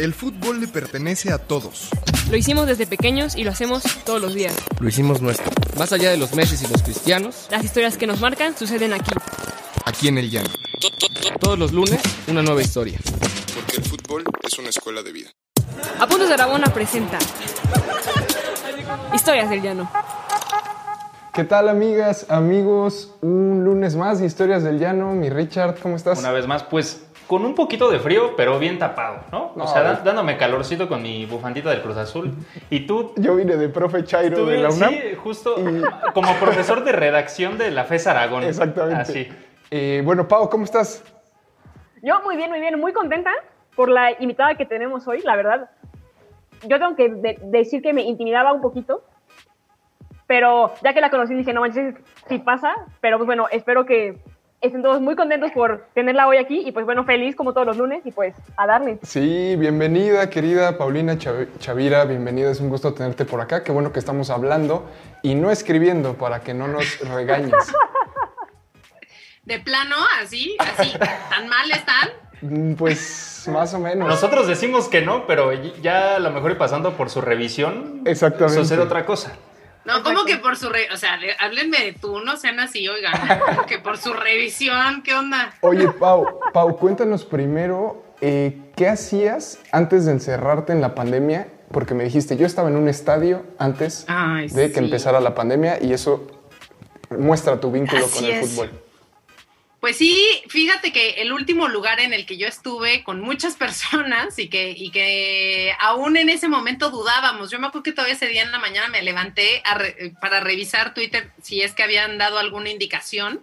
El fútbol le pertenece a todos. Lo hicimos desde pequeños y lo hacemos todos los días. Lo hicimos nuestro. Más allá de los meses y los cristianos, Las historias que nos marcan suceden aquí. Aquí en el llano. todos los lunes, una nueva historia. Porque el fútbol es una escuela de vida. Apuntes de Aragona presenta Historias del Llano. ¿Qué tal amigas, amigos? Un lunes más de Historias del Llano. Mi Richard, ¿cómo estás? Una vez más, pues con un poquito de frío, pero bien tapado, ¿no? No, o sea, da- güey. dándome calorcito con mi bufandita del Cruz Azul. Y tú, Yo vine de profe Chairo tú de la UNAM. sí, justo Y- como profesor de redacción de la FES Aragón. Exactamente. Así. Eh, bueno, Pau, ¿cómo estás? Yo muy bien, muy bien, muy contenta por la invitada que tenemos hoy, la verdad. Yo tengo que de- decir que me intimidaba un poquito, pero ya que la conocí dije, no manches, sí pasa, pero pues bueno, espero que estén todos muy contentos por tenerla hoy aquí y pues bueno, feliz como todos los lunes y pues a darle. Sí, bienvenida, querida Paulina Chav- Chavira. Bienvenida, es un gusto tenerte por acá. Qué bueno que estamos hablando y no escribiendo para que no nos regañes. De plano, así, así, tan mal están. Mm, Pues más o menos. Nosotros decimos que no, pero ya a lo mejor y pasando por su revisión, Exactamente. sucede otra cosa. No, como que por su, re o sea, de- háblenme de tú, no sean así, oigan, como que por su revisión, ¿qué onda? Oye, Pau, Pau, cuéntanos primero, eh, ¿qué hacías antes de encerrarte en la pandemia? Porque me dijiste, yo estaba en un estadio antes Ay, de que sí. empezara la pandemia y eso muestra tu vínculo Así con el es. fútbol. Pues sí, fíjate que el último lugar en el que yo estuve con muchas personas y que, y que aún en ese momento dudábamos, yo me acuerdo que todavía ese día en la mañana me levanté re- para revisar Twitter si es que habían dado alguna indicación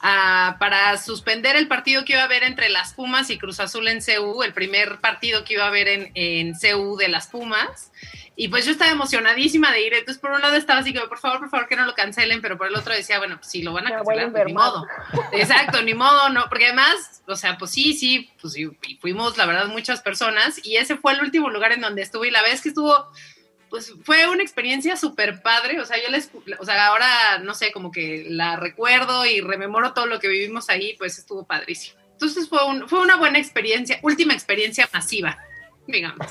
para suspender el partido que iba a haber entre las Pumas y Cruz Azul en CU, el primer partido que iba a haber en, en CU de las Pumas. Y pues yo estaba emocionadísima de ir. Entonces, por un lado estaba así como, por favor, por favor, que no lo cancelen, pero por el otro decía, bueno, pues si lo van a cancelar, pues ni modo. Exacto, ni modo, no, porque además, o sea, pues sí, sí, pues sí, fuimos, la verdad, muchas personas, y ese fue el último lugar en donde estuve, y la vez que estuvo, pues fue una experiencia súper padre, o sea, yo les, o sea, ahora, no sé, como que la recuerdo y rememoro todo lo que vivimos ahí, pues estuvo padrísimo. Entonces fue, un, fue una buena experiencia, última experiencia masiva, digamos.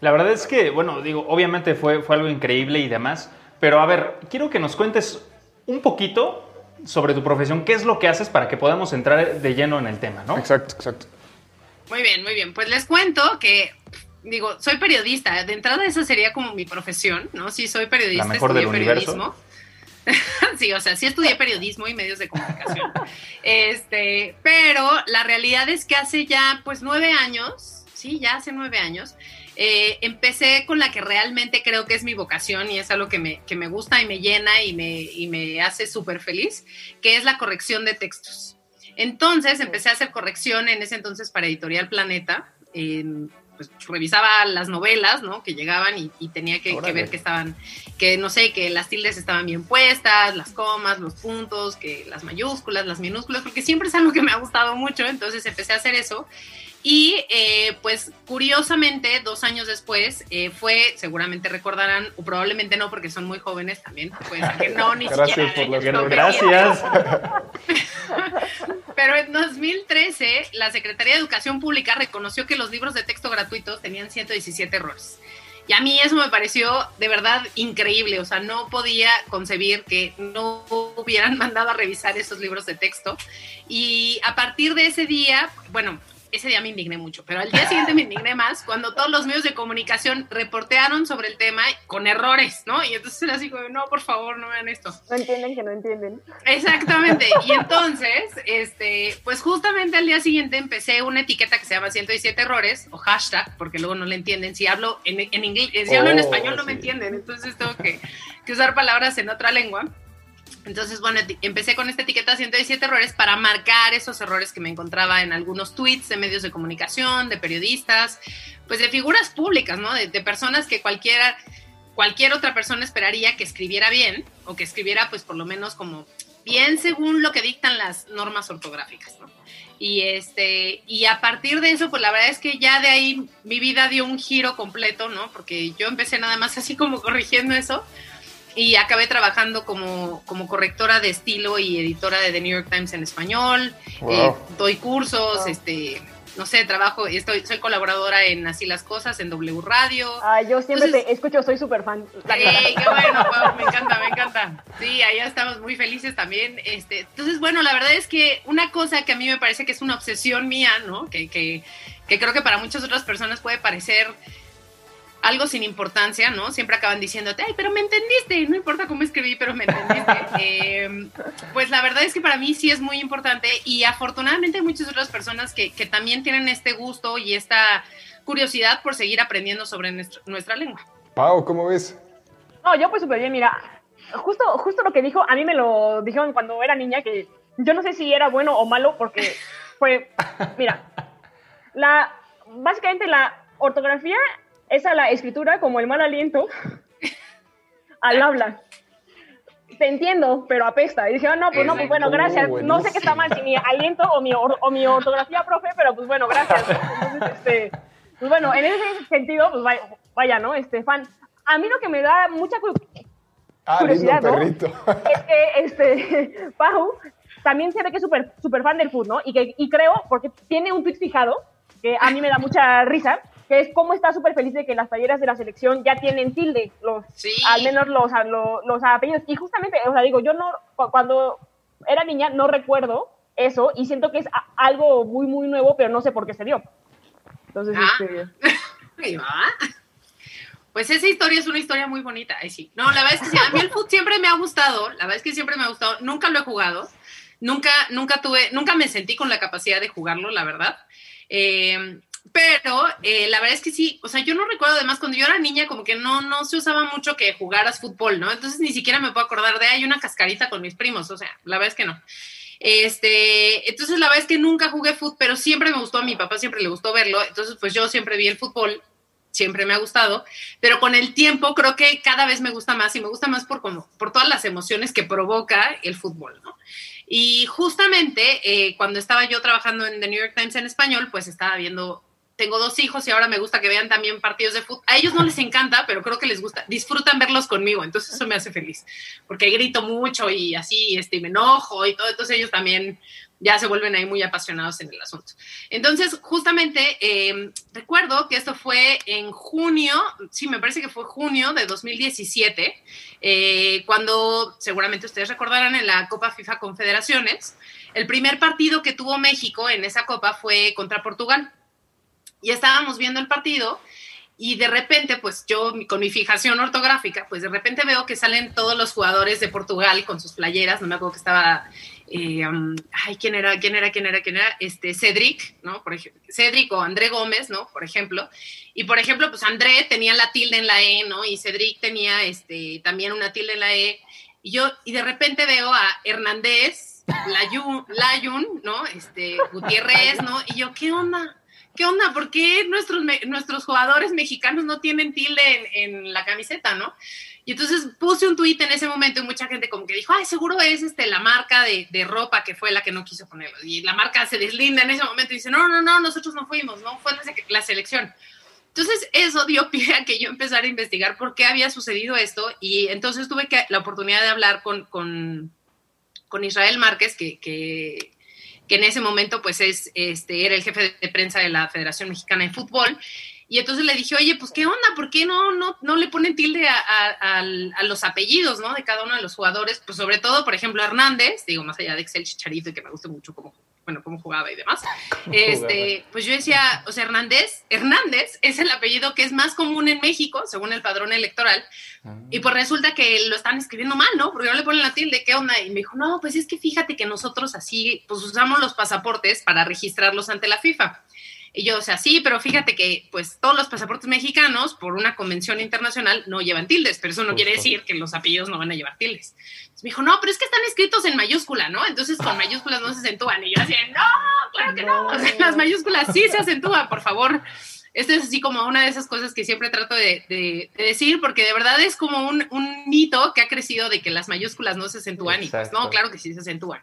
La verdad es que, bueno, digo, obviamente fue, fue algo increíble y demás, pero a ver, quiero que nos cuentes un poquito sobre tu profesión, qué es lo que haces para que podamos entrar de lleno en el tema, ¿no? Exacto, exacto. Muy bien, muy bien. Pues les cuento que, digo, soy periodista. De entrada esa sería como mi profesión, ¿no? Sí, soy periodista, La mejor estudié del universo. periodismo. sí, o sea, sí estudié periodismo y medios de comunicación. este, pero la realidad es que hace ya, pues, nueve años, sí, ya hace nueve años, eh, empecé con la que realmente creo que es mi vocación y es algo que me, que me gusta y me llena y me, y me hace súper feliz, que es la corrección de textos. Entonces empecé a hacer corrección en ese entonces para Editorial Planeta. en- pues revisaba las novelas, ¿no? Que llegaban y, y tenía que, que ver que estaban, que no sé, que las tildes estaban bien puestas, las comas, los puntos, que las mayúsculas, las minúsculas, porque siempre es algo que me ha gustado mucho. Entonces empecé a hacer eso. Y eh, pues curiosamente, dos años después, eh, fue, seguramente recordarán, o probablemente no, porque son muy jóvenes también, pues que no, ni Gracias siquiera. por ellos no Gracias. pero en 2013, la Secretaría de Educación Pública reconoció que los libros de texto gratuitos tenían 117 errores. Y a mí eso me pareció de verdad increíble. O sea, no podía concebir que no hubieran mandado a revisar esos libros de texto. Y a partir de ese día, bueno, ese día me indigné mucho, pero al día siguiente me indigné más cuando todos los medios de comunicación reportearon sobre el tema con errores, ¿no? Y entonces era así como, no, por favor, no vean esto. No entienden que no entienden. Exactamente. Y entonces, este, pues justamente al día siguiente empecé una etiqueta que se llama 117 errores o hashtag, porque luego no le entienden. Si hablo en, en inglés, si hablo en Oh, español no me entienden. Entonces tengo que, que usar palabras en otra lengua. Entonces, bueno, empecé con esta etiqueta 117 errores para marcar esos errores que me encontraba en algunos tweets de medios de comunicación, de periodistas, pues de figuras públicas, ¿no? De, de personas que cualquiera, cualquier otra persona esperaría que escribiera bien o que escribiera, pues por lo menos como bien según lo que dictan las normas ortográficas, ¿no? Y este, y a partir de eso, pues la verdad es que ya de ahí mi vida dio un giro completo, ¿no? Porque yo empecé nada más así como corrigiendo eso y acabé trabajando como, como correctora de estilo y editora de The New York Times en español. Wow. Eh, doy cursos, Wow. este, no sé, trabajo, estoy, soy colaboradora en Así las Cosas, en W Radio. Ah, yo siempre Entonces- te escucho, soy súper fan. la ¡Ey, verdad. qué bueno! Pau, me encanta, me encanta. Sí, allá estamos muy felices también. Este, entonces, bueno, la verdad es que una cosa que a mí me parece que es una obsesión mía, ¿no? Que, que, que creo que para muchas otras personas puede parecer algo sin importancia, ¿no? Siempre acaban diciéndote, ay, pero me entendiste, no importa cómo escribí, pero me entendiste. Eh, pues la verdad es que para mí sí es muy importante y afortunadamente hay muchas otras personas que, que también tienen este gusto y esta curiosidad por seguir aprendiendo sobre nuestro- nuestra lengua. Pau, ¿cómo ves? No, yo pues súper bien, mira. Justo, justo lo que dijo, a mí me lo dijeron cuando era niña, que yo no sé si era bueno o malo, porque fue, mira, la, básicamente la ortografía es a la escritura como el mal aliento al habla. Te entiendo, pero apesta. Y dije, ah, no, pues no, pues bueno, gracias. Oh, No sé qué está mal, si mi aliento o mi, or- o mi ortografía, profe, pero pues bueno, gracias. Entonces, este, pues bueno, en ese sentido, pues vaya, vaya, ¿no? Este, fan. A mí lo que me da mucha Ah, Curiosidad, es que este Pau también se ve que es súper super fan del fútbol, ¿no? Y, que, y creo, porque tiene un tweet fijado, que a mí me da mucha risa, que es cómo está súper feliz de que las talleras de la selección ya tienen tilde, los, Sí. al menos los, a- lo- los, apellidos. Y justamente, o sea, digo, yo no, cu- cuando era niña no recuerdo eso y siento que es algo muy, muy nuevo, pero no sé por qué se dio. Entonces, Ah. este, Ahí. Pues esa historia es una historia muy bonita. Ay, sí. No, la verdad es que sí, a mí el fútbol siempre me ha gustado. La verdad es que siempre me ha gustado. Nunca lo he jugado. Nunca, nunca tuve, nunca me sentí con la capacidad de jugarlo, la verdad. Eh, pero eh, la verdad es que sí, o sea, yo no recuerdo además cuando yo era niña como que no, no se usaba mucho que jugaras fútbol, ¿no? Entonces ni siquiera me puedo acordar de, hay una cascarita con mis primos, o sea, la verdad es que no. Este, entonces la verdad es que nunca jugué fútbol, pero siempre me gustó, a mi papá siempre le gustó verlo, entonces pues yo siempre vi el fútbol, siempre me ha gustado, pero con el tiempo creo que cada vez me gusta más y me gusta más por como por todas las emociones que provoca el fútbol, ¿no? Y justamente eh, cuando estaba yo trabajando en The New York Times en español, pues estaba viendo, tengo dos hijos y ahora me gusta que vean también partidos de fútbol. A ellos no les encanta, pero creo que les gusta, disfrutan verlos conmigo, entonces eso me hace feliz, porque grito mucho y así, este, me enojo y todo, entonces ellos también ya se vuelven ahí muy apasionados en el asunto. Entonces, justamente, eh, recuerdo que esto fue en junio, sí, me parece que fue junio de 2017, eh, cuando seguramente ustedes recordarán en la Copa FIFA Confederaciones, el primer partido que tuvo México en esa Copa fue contra Portugal. Y estábamos viendo el partido y de repente, pues yo con mi fijación ortográfica, pues de repente veo que salen todos los jugadores de Portugal con sus playeras, no me acuerdo que estaba, eh, um, ay, ¿quién era? ¿Quién era? ¿Quién era? ¿Quién era? Este, Cedric, ¿no? Por ejemplo, Cedric o André Gómez, ¿no? Por ejemplo. Y por ejemplo, pues André tenía la tilde en la E, ¿no? Y Cedric tenía este, también una tilde en la E. Y yo, y de repente veo a Hernández, Layun, Layun ¿no? Este, Gutiérrez, ¿no? Y yo, ¿qué onda? ¿Qué onda? ¿Por qué nuestros, nuestros jugadores mexicanos no tienen tilde en, en la camiseta, no? Y entonces puse un tuit en ese momento y mucha gente como que dijo, ay, seguro es este, la marca de, de ropa que fue la que no quiso ponerlo. Y la marca se deslinda en ese momento y dice, no, no, no, nosotros no fuimos, no, fue la selección. Entonces eso dio pie a que yo empezara a investigar por qué había sucedido esto y entonces tuve que, la oportunidad de hablar con, con, con Israel Márquez, que, que, que en ese momento pues es, este, era el jefe de prensa de la Federación Mexicana de Fútbol. Y entonces le dije, oye, pues qué onda, ¿por qué no, no, no le ponen tilde a, a- los apellidos ¿no? de cada uno de los jugadores? Pues sobre todo, por ejemplo, Hernández, digo, más allá de Excel Chicharito que me gusta mucho cómo, bueno, cómo jugaba y demás. Este, pues yo decía, o sea, Hernández, Hernández es el apellido que es más común en México, según el padrón electoral, y pues resulta que lo están escribiendo mal, ¿no? Porque no le ponen la tilde, ¿qué onda? Y me dijo, no, pues es que fíjate que nosotros así, pues usamos los pasaportes para registrarlos ante la FIFA. Y yo, o sea, sí, pero fíjate que pues todos los pasaportes mexicanos, por una convención internacional, no llevan tildes, pero eso no quiere decir que los apellidos no van a llevar tildes. Entonces me dijo, no, pero es que están escritos en mayúscula, ¿no? Entonces con mayúsculas no se acentúan. Y yo así, no, claro que no. O sea, las mayúsculas sí se acentúan, por favor. Esto es así como una de esas cosas que siempre trato de, de- de decir, porque de verdad es como un, un mito que ha crecido de que las mayúsculas no se acentúan y pues Exacto. no, claro que sí se acentúan.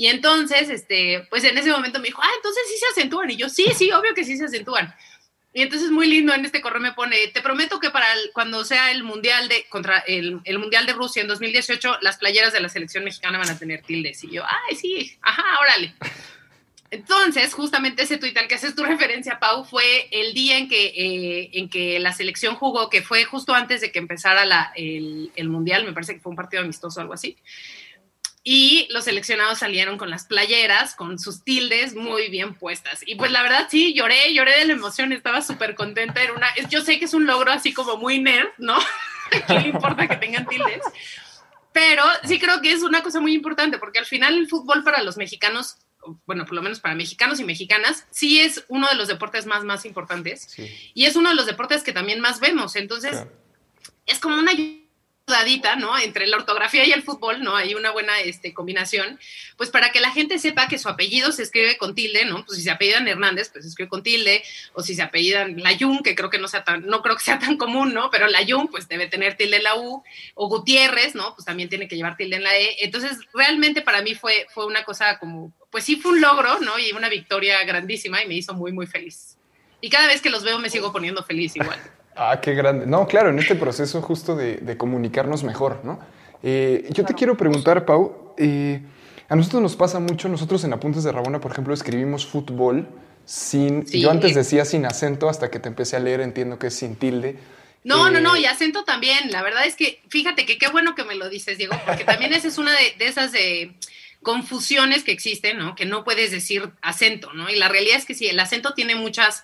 Y entonces, este, pues en ese momento me dijo, ah, entonces sí se acentúan. Y yo, sí, sí, obvio que sí se acentúan. Y entonces muy lindo en este correo me pone, te prometo que para cuando sea el mundial de contra el, el mundial de Rusia en 2018, las playeras de la selección mexicana van a tener tildes. Y yo, ay, sí, ajá, órale. Entonces, justamente ese tuit al que haces tu referencia, Pau, fue el día en que, eh, en que la selección jugó, que fue justo antes de que empezara la, el, el Mundial, me parece que fue un partido amistoso o algo así. Y los seleccionados salieron con las playeras, con sus tildes muy bien puestas. Y pues la verdad sí, lloré, lloré de la emoción, estaba súper contenta. Era una, yo sé que es un logro así como muy nerd, ¿no? ¿Qué le importa que tengan tildes? Pero sí creo que es una cosa muy importante, porque al final el fútbol para los mexicanos, bueno, por lo menos para mexicanos y mexicanas, sí es uno de los deportes más, más importantes. Sí, Y es uno de los deportes que también más vemos. Entonces, claro. es como una ayudadita, ¿no? Entre la ortografía y el fútbol, ¿no? Hay una buena este, combinación, pues para que la gente sepa que su apellido se escribe con tilde, ¿no? Pues si se apellidan Hernández, pues se escribe con tilde, o si se apellidan Layún, que creo que no sea tan, no creo que sea tan común, ¿no? Pero Layún, pues debe tener tilde en la U, o Gutiérrez, ¿no? Pues también tiene que llevar tilde en la E. Entonces, realmente para mí fue, fue una cosa como, pues sí fue un logro, ¿no? Y una victoria grandísima y me hizo muy, muy feliz. Y cada vez que los veo me sigo poniendo feliz igual. Ah, qué grande. No, claro, en este proceso justo de, de comunicarnos mejor, ¿no? Eh, yo te quiero preguntar, Pau, eh, a nosotros nos pasa mucho, nosotros en Apuntes de Rabona, por ejemplo, escribimos fútbol sin, Sí. yo antes decía sin acento, hasta que te empecé a leer, entiendo que es sin tilde. No, no, Eh, no, y acento también. La verdad es que, fíjate que qué bueno que me lo dices, Diego, porque también esa es una de, de esas de confusiones que existen, ¿no? Que no puedes decir acento, ¿no? Y la realidad es que sí, el acento tiene muchas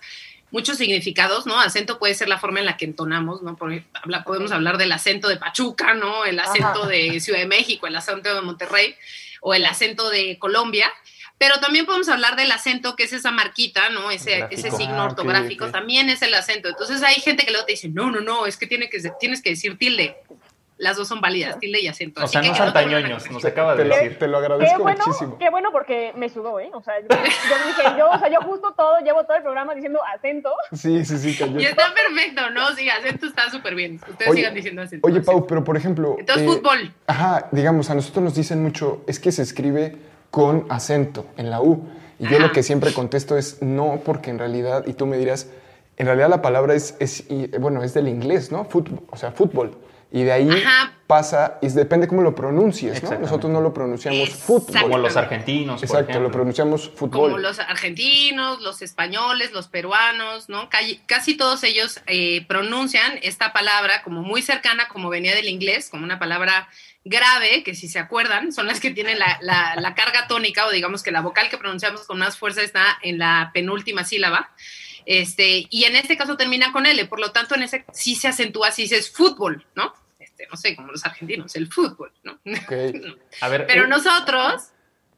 muchos significados, ¿no? Acento puede ser la forma en la que entonamos, ¿no? Por, habla- podemos hablar del acento de Pachuca, ¿no? El acento Ajá. de Ciudad de México, el acento de Monterrey o el acento de Colombia. Pero también podemos hablar del acento, que es esa marquita, ¿no? Ese, ese signo Ah, ortográfico, también es el acento. Entonces hay gente que luego te dice, no, no, no, es que, tiene que tienes que decir tilde. Las dos son válidas, tilde y acento. O Así sea, que no santañoños, nos acaba de Te lo, decir. te lo Qué agradezco bueno, muchísimo. qué bueno porque me sudó, ¿eh? O sea, yo, yo dije, yo, o sea, yo justo todo, llevo todo el programa diciendo acento. Sí, sí, sí, cayó. Y está perfecto, ¿no? Sí, acento está súper bien. Ustedes Oye, sigan diciendo acento. Oye, Pau, pero por ejemplo... Entonces, eh, fútbol. Ajá, digamos, a nosotros nos dicen mucho, es que se escribe con acento en la U. Y yo Ajá. lo que siempre contesto es no, porque en realidad, y tú me dirás, en realidad la palabra es, es y, bueno, es del inglés, ¿no? Fútbol, o sea, fútbol. Y de ahí Ajá. pasa, y depende cómo lo pronuncies, ¿no? Nosotros no lo pronunciamos fútbol. Como los argentinos, por Exacto, lo pronunciamos fútbol. como los argentinos, los españoles, los peruanos, ¿no? Casi, casi todos ellos eh, pronuncian esta palabra como muy cercana, como venía del inglés, como una palabra grave, que si se acuerdan, son las que tienen la, la- la carga tónica, o digamos que la vocal que pronunciamos con más fuerza está en la penúltima sílaba. Este, y en este caso termina con L, por lo tanto, en ese sí se acentúa, si dices fútbol, ¿no? Este, no sé, como los argentinos, el fútbol, ¿no? Ok. A ver, Pero eh, nosotros,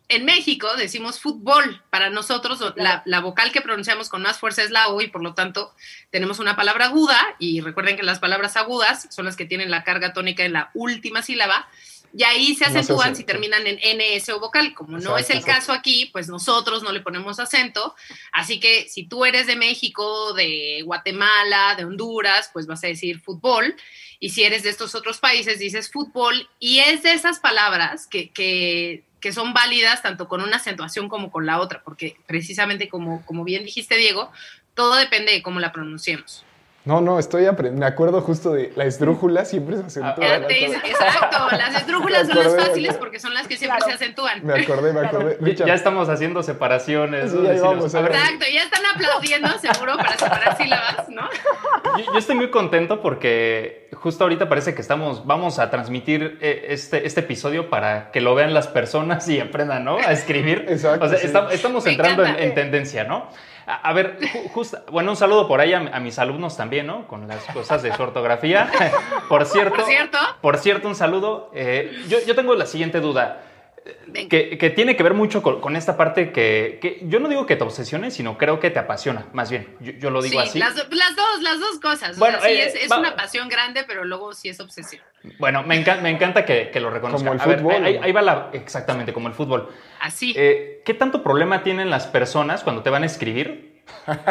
en México, decimos fútbol. Para nosotros, la, la vocal que pronunciamos con más fuerza es la O y por lo tanto tenemos una palabra aguda. Y recuerden que las palabras agudas son las que tienen la carga tónica en la última sílaba. Y ahí se No acentúan hace- si terminan en NS o vocal. Como no Exacto, es el exacto. caso aquí, pues nosotros no le ponemos acento. Así que si tú eres de México, de Guatemala, de Honduras, pues vas a decir fútbol. Y si eres de estos otros países, dices fútbol. Y es de esas palabras que, que, que son válidas tanto con una acentuación como con la otra, porque precisamente como, como bien dijiste, Diego, todo depende de cómo la pronunciemos. No, no, estoy aprendiendo. Me acuerdo justo de la esdrújula, siempre se acentúa. Ya la te dice- cosa. exacto, las esdrújulas son las fáciles porque son las que siempre Claro. se acentúan. Me acordé, me acordé. ya- Richard, ya estamos haciendo separaciones. Sí, ¿no? ahí Decimos, vamos, a ver, ahí Exacto, ya están aplaudiendo seguro para separar sílabas, ¿no? Yo, yo estoy muy contento porque justo ahorita parece que estamos, vamos a transmitir eh, este, este episodio para que lo vean las personas y aprendan, ¿no? A escribir. Exacto, O sea, sí. estamos Me entrando en tendencia, ¿no? A, a ver, ju- justo, bueno, un saludo por ahí a, a mis alumnos también, ¿no? Con las cosas de su ortografía. por cierto, Por cierto. por cierto, un saludo. Eh, yo, yo tengo la siguiente duda. Que, que tiene que ver mucho con, con esta parte que, que yo no digo que te obsesione, sino creo que te apasiona, más bien. Yo, yo lo digo Sí, así. Las, do- las dos, las dos cosas. O Bueno, sea, sí, eh, es, una pasión grande, pero luego sí es obsesión. Bueno, me, encan- me encanta que, que lo reconozca. Como el A ver, fútbol, ahí, va la. Exactamente, como el fútbol. Así. Eh, ¿Qué tanto problema tienen las personas cuando te van a escribir?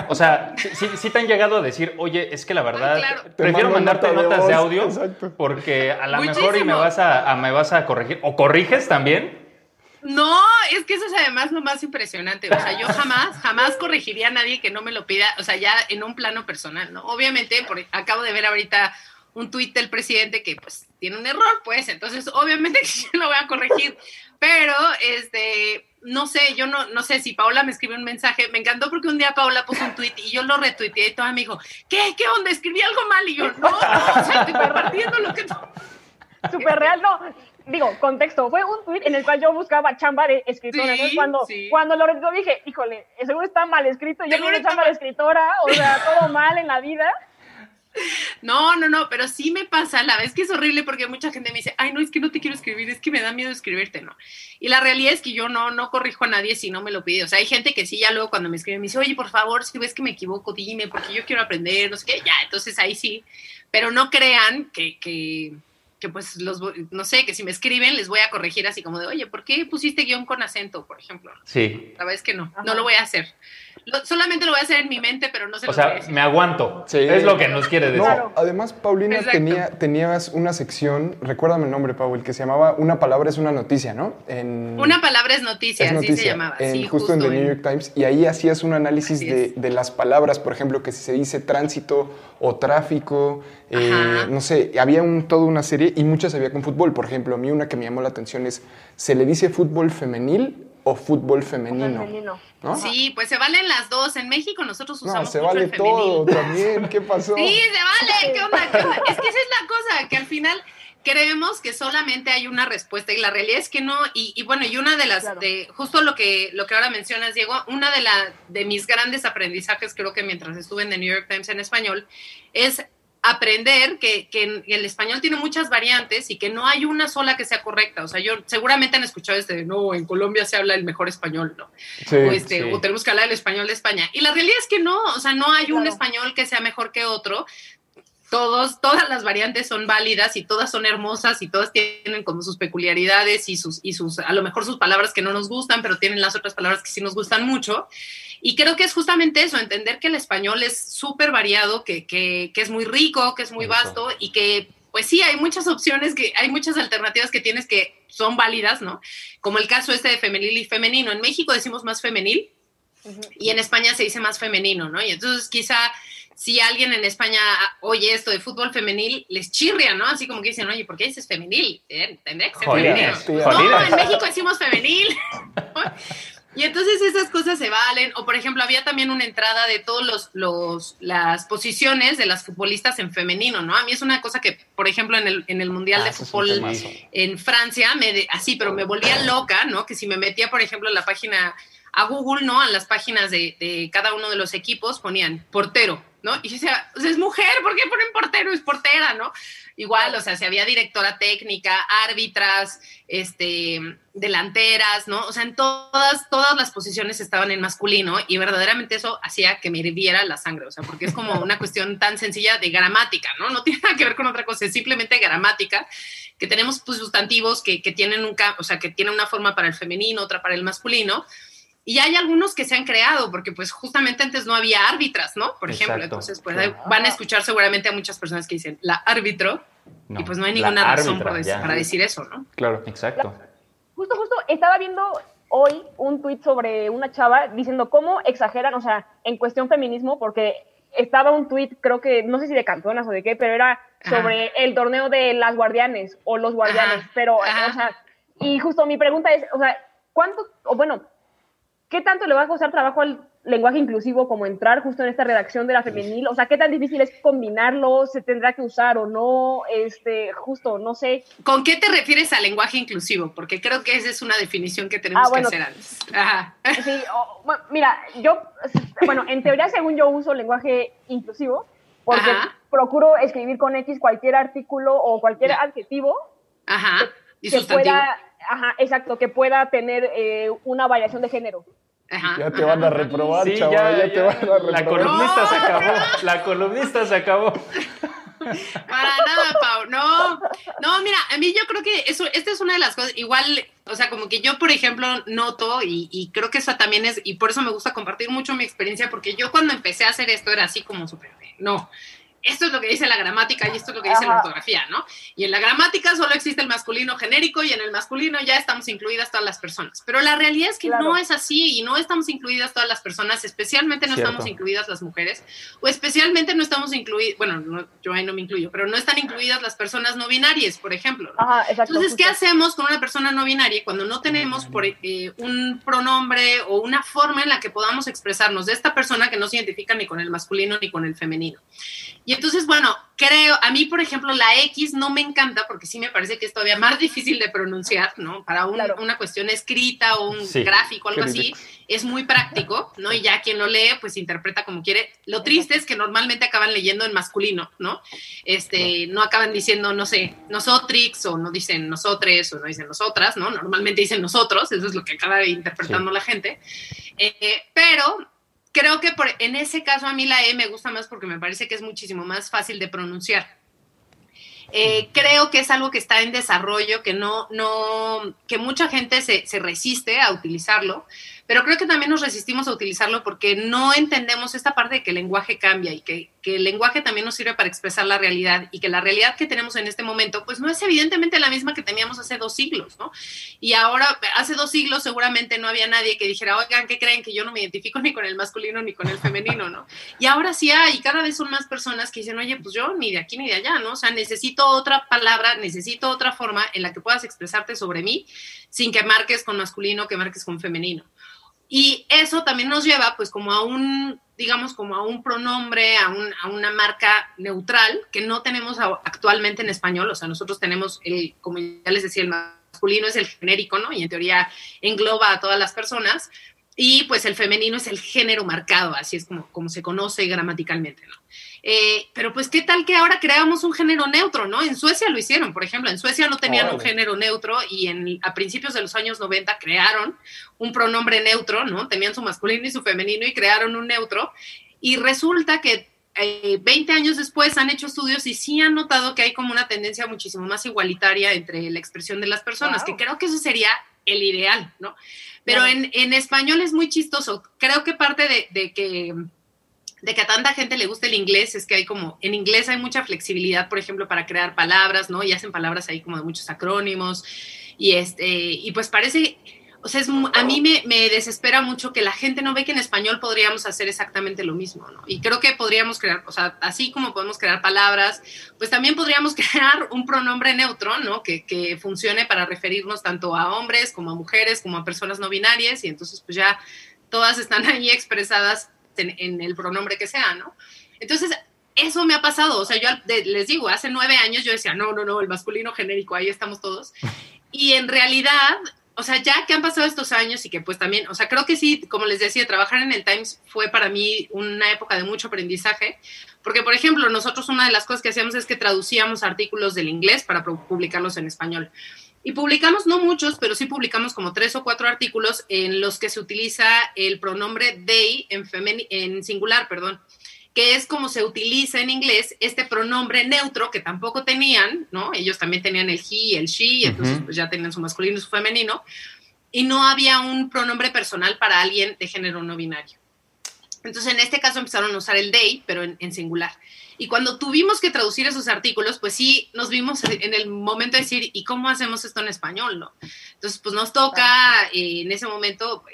O sea, si te han llegado a decir, oye, es que la verdad, Ah, claro. Prefiero mandarte nota de notas de audio exacto. porque a lo mejor y me vas a, a- me vas a corregir. O corriges también. No, es que eso es además lo más impresionante. O sea, yo jamás, jamás corregiría a nadie que no me lo pida, o sea, ya en un plano personal, ¿no? Obviamente, por, acabo de ver ahorita un tuit del presidente que pues tiene un error, pues, entonces obviamente yo lo voy a corregir, pero este, no sé, yo no, no sé si Paola me escribió un mensaje, me encantó porque un día Paola puso un tuit y yo lo retuiteé y toda me dijo, ¿qué? ¿Qué onda? Escribí algo mal y yo, no, no o sea, estoy compartiendo lo que. Súper real, no. Digo, contexto, fue un tweet en el cual yo buscaba chamba de escritora. Sí, cuando, sí. cuando lo retuiteé dije, híjole, seguro está mal escrito. Yo tengo está chamba de escritora, o sea, todo mal en la vida. No, no, no, pero sí me pasa, la vez que es horrible porque mucha gente me dice, ay, no, es que no te quiero escribir, es que me da miedo escribirte, ¿no? Y la realidad es que yo no, no corrijo a nadie si no me lo pide. O sea, hay gente que sí, ya luego cuando me escribe me dice, oye, por favor, si ves que me equivoco, dime, porque yo quiero aprender, no sé qué, ya, entonces ahí sí. Pero no crean que, que, que pues los, no sé, que si me escriben les voy a corregir así como de, oye, ¿por qué pusiste guion con acento, por ejemplo? Sí. La verdad es que no, Ajá. no lo voy a hacer. Lo- solamente lo voy a hacer en mi mente, pero no se O lo voy a sea, decir. me aguanto. Sí. Es lo que nos quiere decir. No, además, Paulina, Exacto. tenía, tenías una sección, recuérdame el nombre, Paul, que se llamaba Una palabra es una noticia, ¿no? En, Una palabra es noticia, es así noticia, se llamaba. en- sí, justo, en The New York Times, y ahí hacías un análisis Así de, de las palabras, por ejemplo, que si se dice tránsito o tráfico, eh, no sé, había un, toda una serie y muchas había con fútbol. Por ejemplo, a mí una que me llamó la atención es, ¿se le dice fútbol femenil o fútbol femenino? Femenino. ¿No? Sí, pues se valen las dos. En México nosotros No, usamos se mucho vale el todo también. ¿Qué pasó? Sí, se vale. ¿Qué onda? ¿Qué onda? Es que esa es la cosa, que al final creemos que solamente hay una respuesta y la realidad es que no. Y, y bueno, y una de las, Claro. de justo lo que, lo que ahora mencionas, Diego, una de, la, de mis grandes aprendizajes, creo que mientras estuve en The New York Times en español, es aprender que, que el español tiene muchas variantes y que no hay una sola que sea correcta. O sea, yo seguramente han escuchado este, de, no, en Colombia se habla el mejor español, ¿no? Sí, o, este, sí. o tenemos que hablar el español de España. Y la realidad es que no, o sea, no hay un español que sea mejor que otro. Todos, todas las variantes son válidas y todas son hermosas y todas tienen como sus peculiaridades y sus, y sus, a lo mejor sus palabras que no nos gustan, pero tienen las otras palabras que sí nos gustan mucho. Y creo que es justamente eso, entender que el español es súper variado, que, que, que es muy rico, que es muy vasto y que, pues sí, hay muchas opciones, que hay muchas alternativas que tienes que son válidas, ¿no? Como el caso este de femenil y femenino. En México decimos más femenil y en España se dice más femenino, ¿no? Y entonces quizá si alguien en España oye esto de fútbol femenil, les chirria, ¿no? Así como que dicen, oye, ¿por qué dices femenil? Eh, Tendría que ser. No, en México decimos femenil. Y entonces esas cosas se valen. O por ejemplo, había también una entrada de todos los, los las posiciones de las futbolistas en femenino, ¿no? A mí es una cosa que, por ejemplo, en el, en el Mundial Ah, de Fútbol en Francia, me de- así, pero me volvía loca, ¿no? Que si me metía, por ejemplo, en la página a Google, ¿no? A las páginas de, de cada uno de los equipos ponían portero, ¿no? Y decía, o sea, es mujer, ¿por qué ponen portero? Es portera, ¿no? Igual, o sea, si había directora técnica, árbitras, este, delanteras, ¿no? O sea, en todas, todas las posiciones estaban en masculino y verdaderamente eso hacía que me hirviera la sangre, o sea, porque es como una cuestión tan sencilla de gramática, ¿no? No tiene nada que ver con otra cosa, es simplemente gramática, que tenemos pues, sustantivos que, que tienen un, o sea, que tienen una forma para el femenino, otra para el masculino, y hay algunos que se han creado, porque pues justamente antes no había árbitras, ¿no? Por ejemplo, Exacto, entonces pues claro. van a escuchar seguramente a muchas personas que dicen la árbitro, No, y pues no hay ninguna razón árbitra, para, dec- ya. para decir eso, ¿no? Claro. Exacto. Justo, justo, estaba viendo hoy un tuit sobre una chava diciendo cómo exageran, o sea, en cuestión feminismo, porque estaba un tuit, creo que, no sé si de cantonas o de qué, pero era Ajá. sobre el torneo de las guardianes o los guardianes, Ajá, pero, ajá. o sea, y justo mi pregunta es, o sea, ¿cuánto, o bueno, qué tanto le va a costar trabajo al lenguaje inclusivo como entrar justo en esta redacción de la femenil? O sea, ¿qué tan difícil es combinarlo? ¿Se tendrá que usar o no? Este, justo, no sé. ¿Con qué te refieres al lenguaje inclusivo? Porque creo que esa es una definición que tenemos Ah, bueno. que hacer antes. Ajá. Sí, bueno, mira, yo, bueno, en teoría, según yo uso lenguaje inclusivo, porque Ajá. procuro escribir con X cualquier artículo o cualquier Ya. adjetivo Ajá. Y que sustantivo. pueda, ajá, exacto, que pueda tener eh, una variación de género. Ajá. Ya te van a reprobar, Sí, chaval, ya, ya, te van a reprobar. La columnista se No, acabó. La columnista se acabó. Para nada, Pau. No, no, mira, a mí yo creo que eso, esta es una de las cosas, igual, o sea, como que yo, por ejemplo, noto y, y creo que eso también es, y por eso me gusta compartir mucho mi experiencia, porque yo cuando empecé a hacer esto era así como súper, no. Esto es lo que dice la gramática y esto es lo que dice la ortografía, ¿no? Y en la gramática solo existe el masculino genérico y en el masculino ya estamos incluidas todas las personas. Pero la realidad es que Claro. no es así y no estamos incluidas todas las personas, especialmente no Cierto. estamos incluidas las mujeres o especialmente no estamos incluidas, bueno, no, yo ahí no me incluyo, pero no están incluidas las personas no binarias, por ejemplo. ¿no? Ajá, exacto. Entonces, ¿qué justo. hacemos con una persona no binaria cuando no tenemos por, eh, un pronombre o una forma en la que podamos expresarnos de esta persona que no se identifica ni con el masculino ni con el femenino? Y entonces, bueno, creo, a mí, por ejemplo, la X no me encanta porque sí me parece que es todavía más difícil de pronunciar, ¿no? Para un- Claro. una cuestión escrita o un Sí. gráfico, algo así, es muy práctico, ¿no? Y ya quien lo lee, pues interpreta como quiere. Lo triste es que normalmente acaban leyendo en masculino, ¿no? Este, no acaban diciendo, no sé, nosotrix, o no dicen nosotres, o no dicen nosotras, ¿no? Normalmente dicen nosotros, eso es lo que acaba interpretando la gente. Eh, pero creo que por, en ese caso a mí la E me gusta más porque me parece que es muchísimo más fácil de pronunciar. Eh, creo que es algo que está en desarrollo, que no, no, que mucha gente se, se resiste a utilizarlo, pero creo que también nos resistimos a utilizarlo porque no entendemos esta parte de que el lenguaje cambia y que, el lenguaje también nos sirve para expresar la realidad y que la realidad que tenemos en este momento, pues no es evidentemente la misma que teníamos hace dos siglos, ¿no? Y ahora, hace dos siglos seguramente no había nadie que dijera, oigan, ¿qué creen? Que yo no me identifico ni con el masculino ni con el femenino, ¿no? Y ahora sí hay, y cada vez son más personas que dicen, oye, pues yo ni de aquí ni de allá, ¿no? O sea, necesito otra palabra, necesito otra forma en la que puedas expresarte sobre mí sin que marques con masculino, que marques con femenino. Y eso también nos lleva, pues, como a un, digamos, como a un pronombre, a, un, a una marca neutral que no tenemos actualmente en español. O sea, nosotros tenemos el, como ya les decía, el masculino es el genérico, ¿no? Y en teoría engloba a todas las personas. Y pues el femenino es el género marcado, así es como, como se conoce gramaticalmente, ¿no? Eh, pero pues, ¿qué tal que ahora creamos un género neutro, ¿no? En Suecia lo hicieron, por ejemplo, en Suecia no tenían un Órale. género neutro y en, a principios de los años 90 crearon un pronombre neutro, ¿no? Tenían su masculino y su femenino y crearon un neutro. Y resulta que eh, 20 años después han hecho estudios y sí han notado que hay como una tendencia muchísimo más igualitaria entre la expresión de las personas, Wow. que creo que eso sería el ideal, ¿no? Pero Claro. en, en español es muy chistoso. Creo que parte de, de que de que a tanta gente le gusta el inglés es que hay como, en inglés hay mucha flexibilidad, por ejemplo, para crear palabras, ¿no? Y hacen palabras ahí como de muchos acrónimos. Y este, y pues parece, o sea, es, a mí me, me desespera mucho que la gente no ve que en español podríamos hacer exactamente lo mismo, ¿no? Y creo que podríamos crear, o sea, así como podemos crear palabras, pues también podríamos crear un pronombre neutro, ¿no? Que, que funcione para referirnos tanto a hombres como a mujeres, como a personas no binarias, y entonces pues ya todas están ahí expresadas en, en el pronombre que sea, ¿no? Entonces, eso me ha pasado, o sea, yo les digo, hace nueve años yo decía, no, no, no, el masculino genérico, ahí estamos todos. Y en realidad, o sea, ya que han pasado estos años y que pues también, o sea, creo que sí, como les decía, trabajar en el Times fue para mí una época de mucho aprendizaje, porque por ejemplo, nosotros una de las cosas que hacíamos es que traducíamos artículos del inglés para pu- publicarlos en español. Y publicamos no muchos, pero sí publicamos como tres o cuatro artículos en los que se utiliza el pronombre they en, en singular, perdón, que es como se utiliza en inglés este pronombre neutro que tampoco tenían, ¿no? Ellos también tenían el he y el she, y entonces pues ya tenían su masculino y su femenino, y no había un pronombre personal para alguien de género no binario. Entonces, en este caso empezaron a usar el they, pero en, en singular. Y cuando tuvimos que traducir esos artículos, pues sí, nos vimos en el momento de decir, ¿y cómo hacemos esto en español? no? Entonces, pues nos toca eh, en ese momento,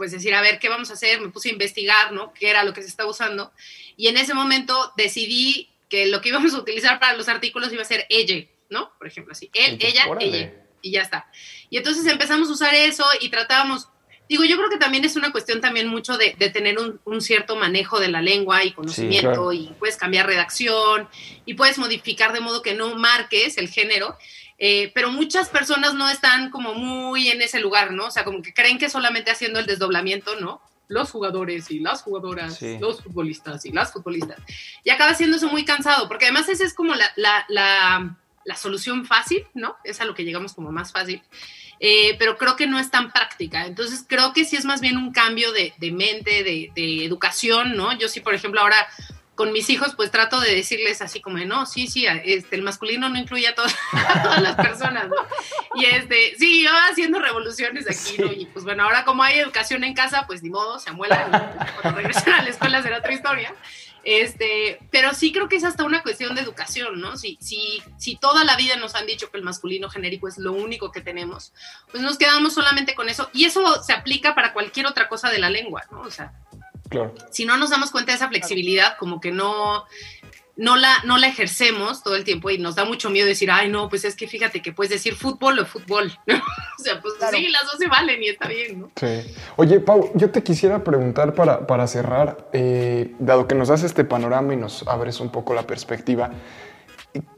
pues decir, a ver, ¿qué vamos a hacer? Me puse a investigar, ¿no? ¿Qué era lo que se estaba usando? Y en ese momento decidí que lo que íbamos a utilizar para los artículos iba a ser ella, ¿no? Por ejemplo, así, él, ella, Órale. ella, y ya está. Y entonces empezamos a usar eso y tratábamos, digo, yo creo que también es una cuestión también mucho de, de tener un, un cierto manejo de la lengua y conocimiento claro. y puedes cambiar redacción y puedes modificar de modo que no marques el género. Eh, pero muchas personas no están como muy en ese lugar, ¿no? O sea, como que creen que solamente haciendo el desdoblamiento, ¿no? Los jugadores y las jugadoras, Sí. los futbolistas y las futbolistas. Y acaba siendo eso muy cansado, porque además esa es como la, la, la, la solución fácil, ¿no? Es a lo que llegamos como más fácil. Eh, pero creo que no es tan práctica. Entonces creo que sí es más bien un cambio de, de mente, de, de educación, ¿no? Yo sí, por ejemplo, ahora con mis hijos, pues trato de decirles así como, no, sí, sí, este, el masculino no incluye a, todas a todas las personas, ¿no? Y este, sí, yo haciendo revoluciones aquí, ¿no? Y pues bueno, ahora como hay educación en casa, pues ni modo, se amuelan, pues, cuando regresen a la escuela será otra historia. Este, pero sí creo que es hasta una cuestión de educación, ¿no? Si, si, si toda la vida nos han dicho que el masculino genérico es lo único que tenemos, pues nos quedamos solamente con eso. Y eso se aplica para cualquier otra cosa de la lengua, ¿no? O sea, Claro. si no nos damos cuenta de esa flexibilidad, como que no, no, la, no la ejercemos todo el tiempo y nos da mucho miedo decir, ay, no, pues es que fíjate que puedes decir fútbol o fútbol. o sea, pues sí, las dos se valen y está bien, ¿no? Sí. Oye, Pau, yo te quisiera preguntar para, para cerrar, eh, dado que nos das este panorama y nos abres un poco la perspectiva,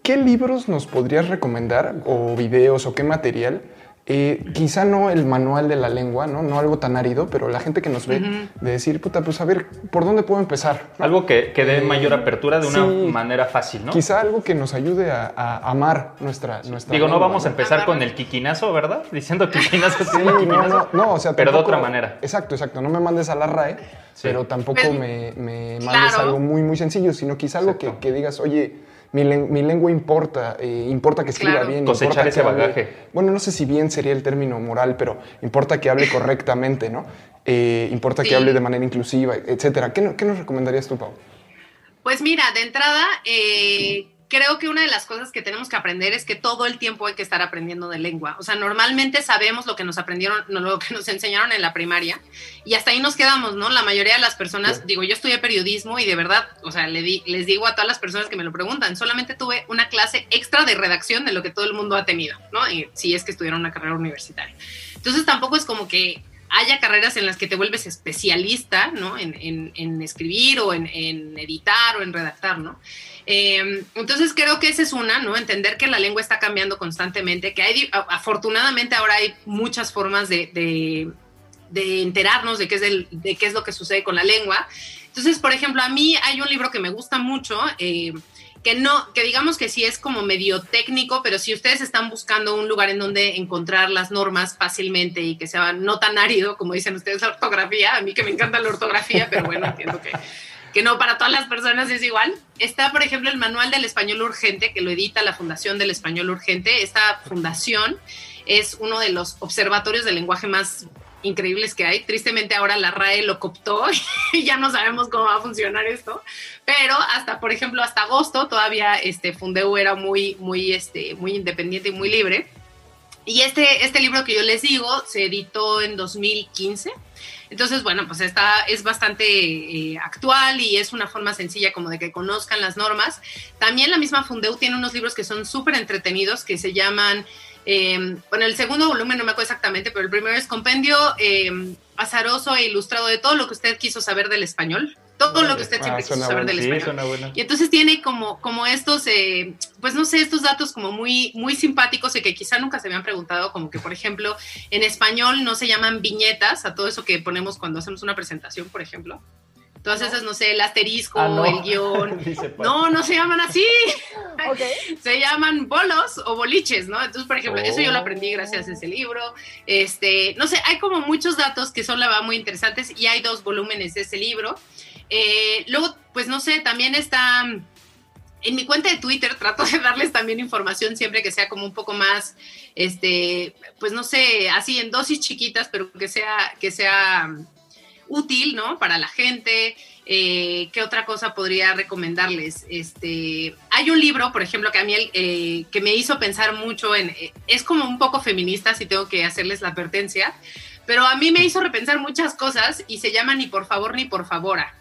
¿qué libros nos podrías recomendar o videos o qué material? Eh, quizá no el manual de la lengua, ¿no? no algo tan árido, pero la gente que nos ve, de decir, puta, pues a ver, ¿por dónde puedo empezar? ¿no? Algo que, que dé Eh, mayor apertura de una sí. manera fácil, ¿no? Quizá algo que nos ayude a, a amar nuestra, nuestra Digo, no vamos a empezar con el quiquinazo, ¿verdad? Diciendo quiquinazo, sí, no, quiquinazo. no, no, o sea, pero de otra manera. Exacto, exacto. No me mandes a la RAE, Sí. pero tampoco Pues, me, me mandes claro. algo muy, muy sencillo, sino quizá algo que, que digas, oye, mi, mi lengua importa, eh, importa que escriba Claro. bien. Cosechar importa ese que hable- bagaje. bueno, no sé si bien sería el término moral, pero importa que hable correctamente, ¿no? Eh, importa que hable de manera inclusiva, etcétera. ¿Qué, qué nos recomendarías tú, Pau? Pues mira, de entrada, eh, creo que una de las cosas que tenemos que aprender es que todo el tiempo hay que estar aprendiendo de lengua. O sea, normalmente sabemos lo que nos aprendieron, lo que nos enseñaron en la primaria y hasta ahí nos quedamos, ¿no? La mayoría de las personas, Sí. digo, yo estudié periodismo y de verdad, o sea, le di- les digo a todas las personas que me lo preguntan, solamente tuve una clase extra de redacción de lo que todo el mundo ha tenido, ¿no? Y si es que estudiaron una carrera universitaria. Entonces tampoco es como que haya carreras en las que te vuelves especialista, ¿no? En, en- escribir o en, en editar o en redactar, ¿no? Eh, entonces creo que esa es una, ¿no? Entender que la lengua está cambiando constantemente, que hay, afortunadamente ahora hay muchas formas de, de- de enterarnos de qué, es el- de qué es lo que sucede con la lengua. Entonces, por ejemplo, a mí hay un libro que me gusta mucho, eh, que no, que digamos que sí es como medio técnico, pero si ustedes están buscando un lugar en donde encontrar las normas fácilmente y que sea no tan árido, como dicen ustedes, la ortografía, a mí que me encanta la ortografía, pero bueno, entiendo que, que no para todas las personas es igual. Está, por ejemplo, el Manual del Español Urgente, que lo edita la Fundación del Español Urgente. Esta fundación es uno de los observatorios del lenguaje más increíbles que hay. Tristemente ahora la RAE lo cooptó y ya no sabemos cómo va a funcionar esto. Pero hasta, por ejemplo, hasta agosto todavía este Fundeu era muy, muy, este, muy independiente y muy libre. Y este, este libro que yo les digo se editó en 2015. Entonces, bueno, pues está, es bastante eh, actual y es una forma sencilla como de que conozcan las normas. También la misma Fundeu tiene unos libros que son súper entretenidos que se llaman, eh, bueno, el segundo volumen no me acuerdo exactamente, pero el primero es Compendio eh, azaroso e ilustrado de todo lo que usted quiso saber del español. Todo lo que usted Ah, siempre quiso suena saber bueno. del Sí, español. Y entonces tiene como, como estos, eh, pues no sé, estos datos como muy, muy simpáticos y que quizá nunca se habían preguntado, como que por ejemplo en español no se llaman viñetas a todo eso que ponemos cuando hacemos una presentación, por ejemplo. Todas esas, no sé, el asterisco, Ah, no. el guion. No, no se llaman así. Se llaman bolos o boliches, ¿no? Entonces, por ejemplo, eso yo lo Oh. aprendí gracias a ese libro. Este, no sé, hay como muchos datos que son la verdad muy interesantes y hay dos volúmenes de ese libro. Eh, luego, pues no sé, también está en mi cuenta de Twitter trato de darles también información siempre que sea como un poco más, este, pues no sé, así en dosis chiquitas, pero que sea, que sea útil, ¿no? Para la gente. Eh, ¿Qué otra cosa podría recomendarles? Este, hay un libro, por ejemplo, que a mí eh, que me hizo pensar mucho en, eh, es como un poco feminista, si tengo que hacerles la advertencia, pero a mí me hizo repensar muchas cosas y se llama Ni por favor ni por favora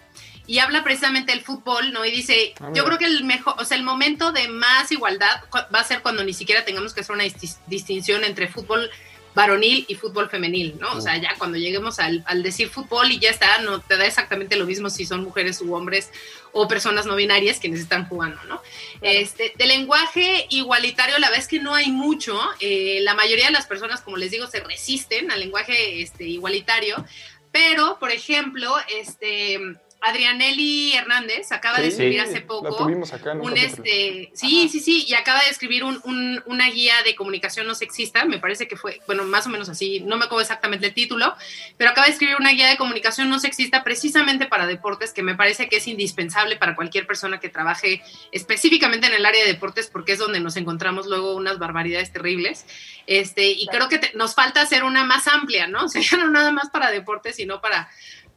y habla precisamente del fútbol, ¿no? Y dice, yo creo que el mejor, o sea, el momento de más igualdad va a ser cuando ni siquiera tengamos que hacer una distinción entre fútbol varonil y fútbol femenil, ¿no? O sea, ya cuando lleguemos al, al decir fútbol y ya está, no te da exactamente lo mismo si son mujeres u hombres o personas no binarias quienes están jugando, ¿no? Este, de lenguaje igualitario, la verdad es que no hay mucho. Eh, la mayoría de las personas, como les digo, se resisten al lenguaje este, igualitario. Pero, por ejemplo, este, Adrianelli Hernández acaba de escribir hace poco acá un este sí sí sí y acaba de escribir un, un- una guía de comunicación no sexista me parece que fue bueno más o menos así no me acuerdo exactamente el título pero acaba de escribir una guía de comunicación no sexista precisamente para deportes que me parece que es indispensable para cualquier persona que trabaje específicamente en el área de deportes porque es donde nos encontramos luego unas barbaridades terribles este y creo que te- nos falta hacer una más amplia no o sea no nada más para deportes sino para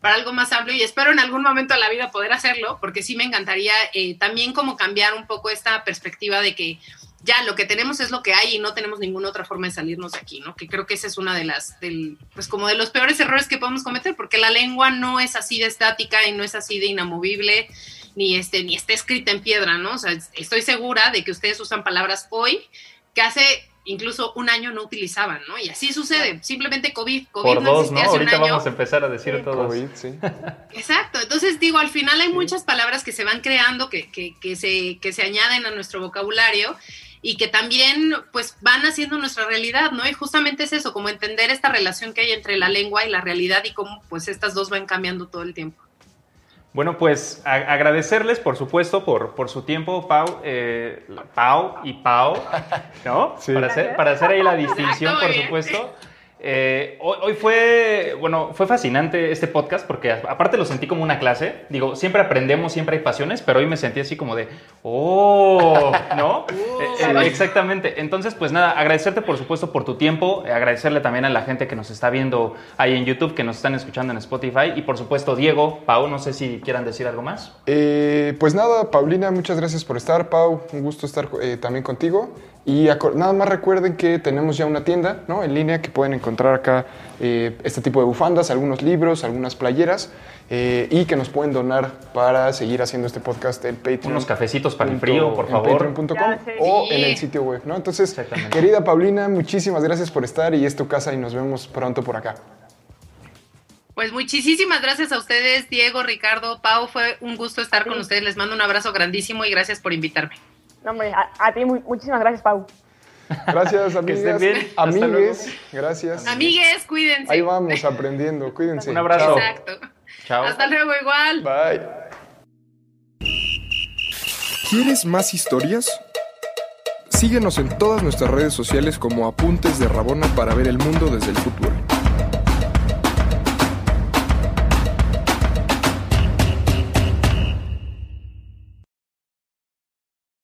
para algo más amplio y espero en algún momento de la vida poder hacerlo, porque sí me encantaría eh, también como cambiar un poco esta perspectiva de que ya lo que tenemos es lo que hay y no tenemos ninguna otra forma de salirnos de aquí, ¿no? Que creo que esa es una de las, del, pues como de los peores errores que podemos cometer, porque la lengua no es así de estática y no es así de inamovible, ni, este, ni está escrita en piedra, ¿no? O sea, estoy segura de que ustedes usan palabras hoy que hace incluso un año no utilizaban, ¿no? Y así sucede, simplemente COVID, COVID Por no dos, ¿no? hace un Ahorita año. vamos a empezar a decir todos. COVID, sí. Exacto, entonces digo, al final hay muchas palabras que se van creando, que, que, que se, que se añaden a nuestro vocabulario y que también pues van haciendo nuestra realidad, ¿no? Y justamente es eso, como entender esta relación que hay entre la lengua y la realidad y cómo pues estas dos van cambiando todo el tiempo. Bueno, pues agradecerles, por supuesto, por, por su tiempo, Pau, eh, Pau y Pau, ¿no? Sí. Para, hacer, para hacer ahí la distinción, por supuesto. Eh, hoy, hoy fue, bueno, fue fascinante este podcast porque aparte lo sentí como una clase. Digo, siempre aprendemos, siempre hay pasiones, pero hoy me sentí así como de, oh, ¿no? Eh, eh, exactamente. Entonces, pues nada, agradecerte por supuesto por tu tiempo, eh, agradecerle también a la gente que nos está viendo ahí en YouTube, que nos están escuchando en Spotify y por supuesto Diego, Pau, no sé si quieran decir algo más. Eh, pues nada, Paulina, muchas gracias por estar. Pau, un gusto estar eh, también contigo. Y nada más recuerden que tenemos ya una tienda ¿no? en línea que pueden encontrar acá eh, este tipo de bufandas, algunos libros, algunas playeras eh, y que nos pueden donar para seguir haciendo este podcast en Patreon. Unos cafecitos para el frío, por en favor. Patreon.com o en el sitio web, ¿no? Entonces, querida Paulina, muchísimas gracias por estar y es tu casa y nos vemos pronto por acá. Pues muchísimas gracias a ustedes, Diego, Ricardo, Pau, fue un gusto estar con ustedes, les mando un abrazo grandísimo y gracias por invitarme. No, hombre, a, a ti mu- muchísimas gracias, Pau. Gracias, Que estén amigas, bien. Hasta amigues, gracias. Amigues, cuídense. Ahí vamos aprendiendo, cuídense. Un abrazo. Exacto. Chao. Hasta luego igual. Bye. ¿Quieres más historias? Síguenos en todas nuestras redes sociales como Apuntes de Rabona para ver el mundo desde el futuro.